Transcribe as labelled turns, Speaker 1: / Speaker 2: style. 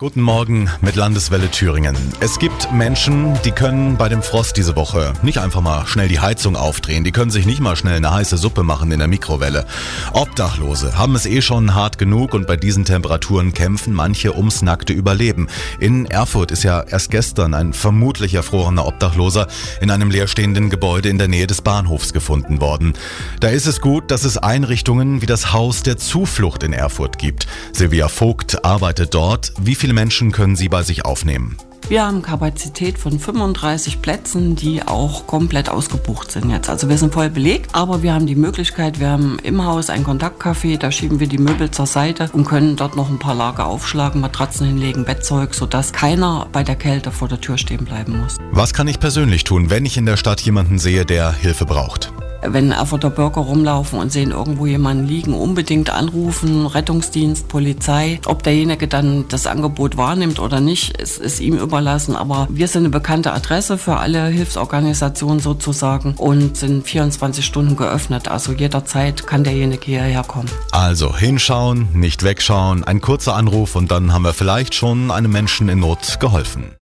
Speaker 1: Guten Morgen mit Landeswelle Thüringen. Es gibt Menschen, die können bei dem Frost diese Woche nicht einfach mal schnell die Heizung aufdrehen. Die können sich nicht mal schnell eine heiße Suppe machen in der Mikrowelle. Obdachlose haben es eh schon hart genug und bei diesen Temperaturen kämpfen manche ums nackte Überleben. In Erfurt ist ja erst gestern ein vermutlich erfrorener Obdachloser in einem leerstehenden Gebäude in der Nähe des Bahnhofs gefunden worden. Da ist es gut, dass es Einrichtungen wie das Haus der Zuflucht in Erfurt gibt. Silvia Vogt arbeitet dort. Wie viel viele Menschen können Sie bei sich aufnehmen?
Speaker 2: Wir haben Kapazität von 35 Plätzen, die auch komplett ausgebucht sind jetzt. Also wir sind voll belegt, aber wir haben die Möglichkeit, wir haben im Haus ein Kontaktcafé, da schieben wir die Möbel zur Seite und können dort noch ein paar Lager aufschlagen, Matratzen hinlegen, Bettzeug, sodass keiner bei der Kälte vor der Tür stehen bleiben muss.
Speaker 1: Was kann ich persönlich tun, wenn ich in der Stadt jemanden sehe, der Hilfe braucht?
Speaker 2: Wenn Erfurter Bürger rumlaufen und sehen irgendwo jemanden liegen, unbedingt anrufen, Rettungsdienst, Polizei. Ob derjenige dann das Angebot wahrnimmt oder nicht, ist, ist ihm überlassen. Aber wir sind eine bekannte Adresse für alle Hilfsorganisationen sozusagen und sind 24 Stunden geöffnet. Also jederzeit kann derjenige hierher kommen.
Speaker 1: Also hinschauen, nicht wegschauen, ein kurzer Anruf und dann haben wir vielleicht schon einem Menschen in Not geholfen.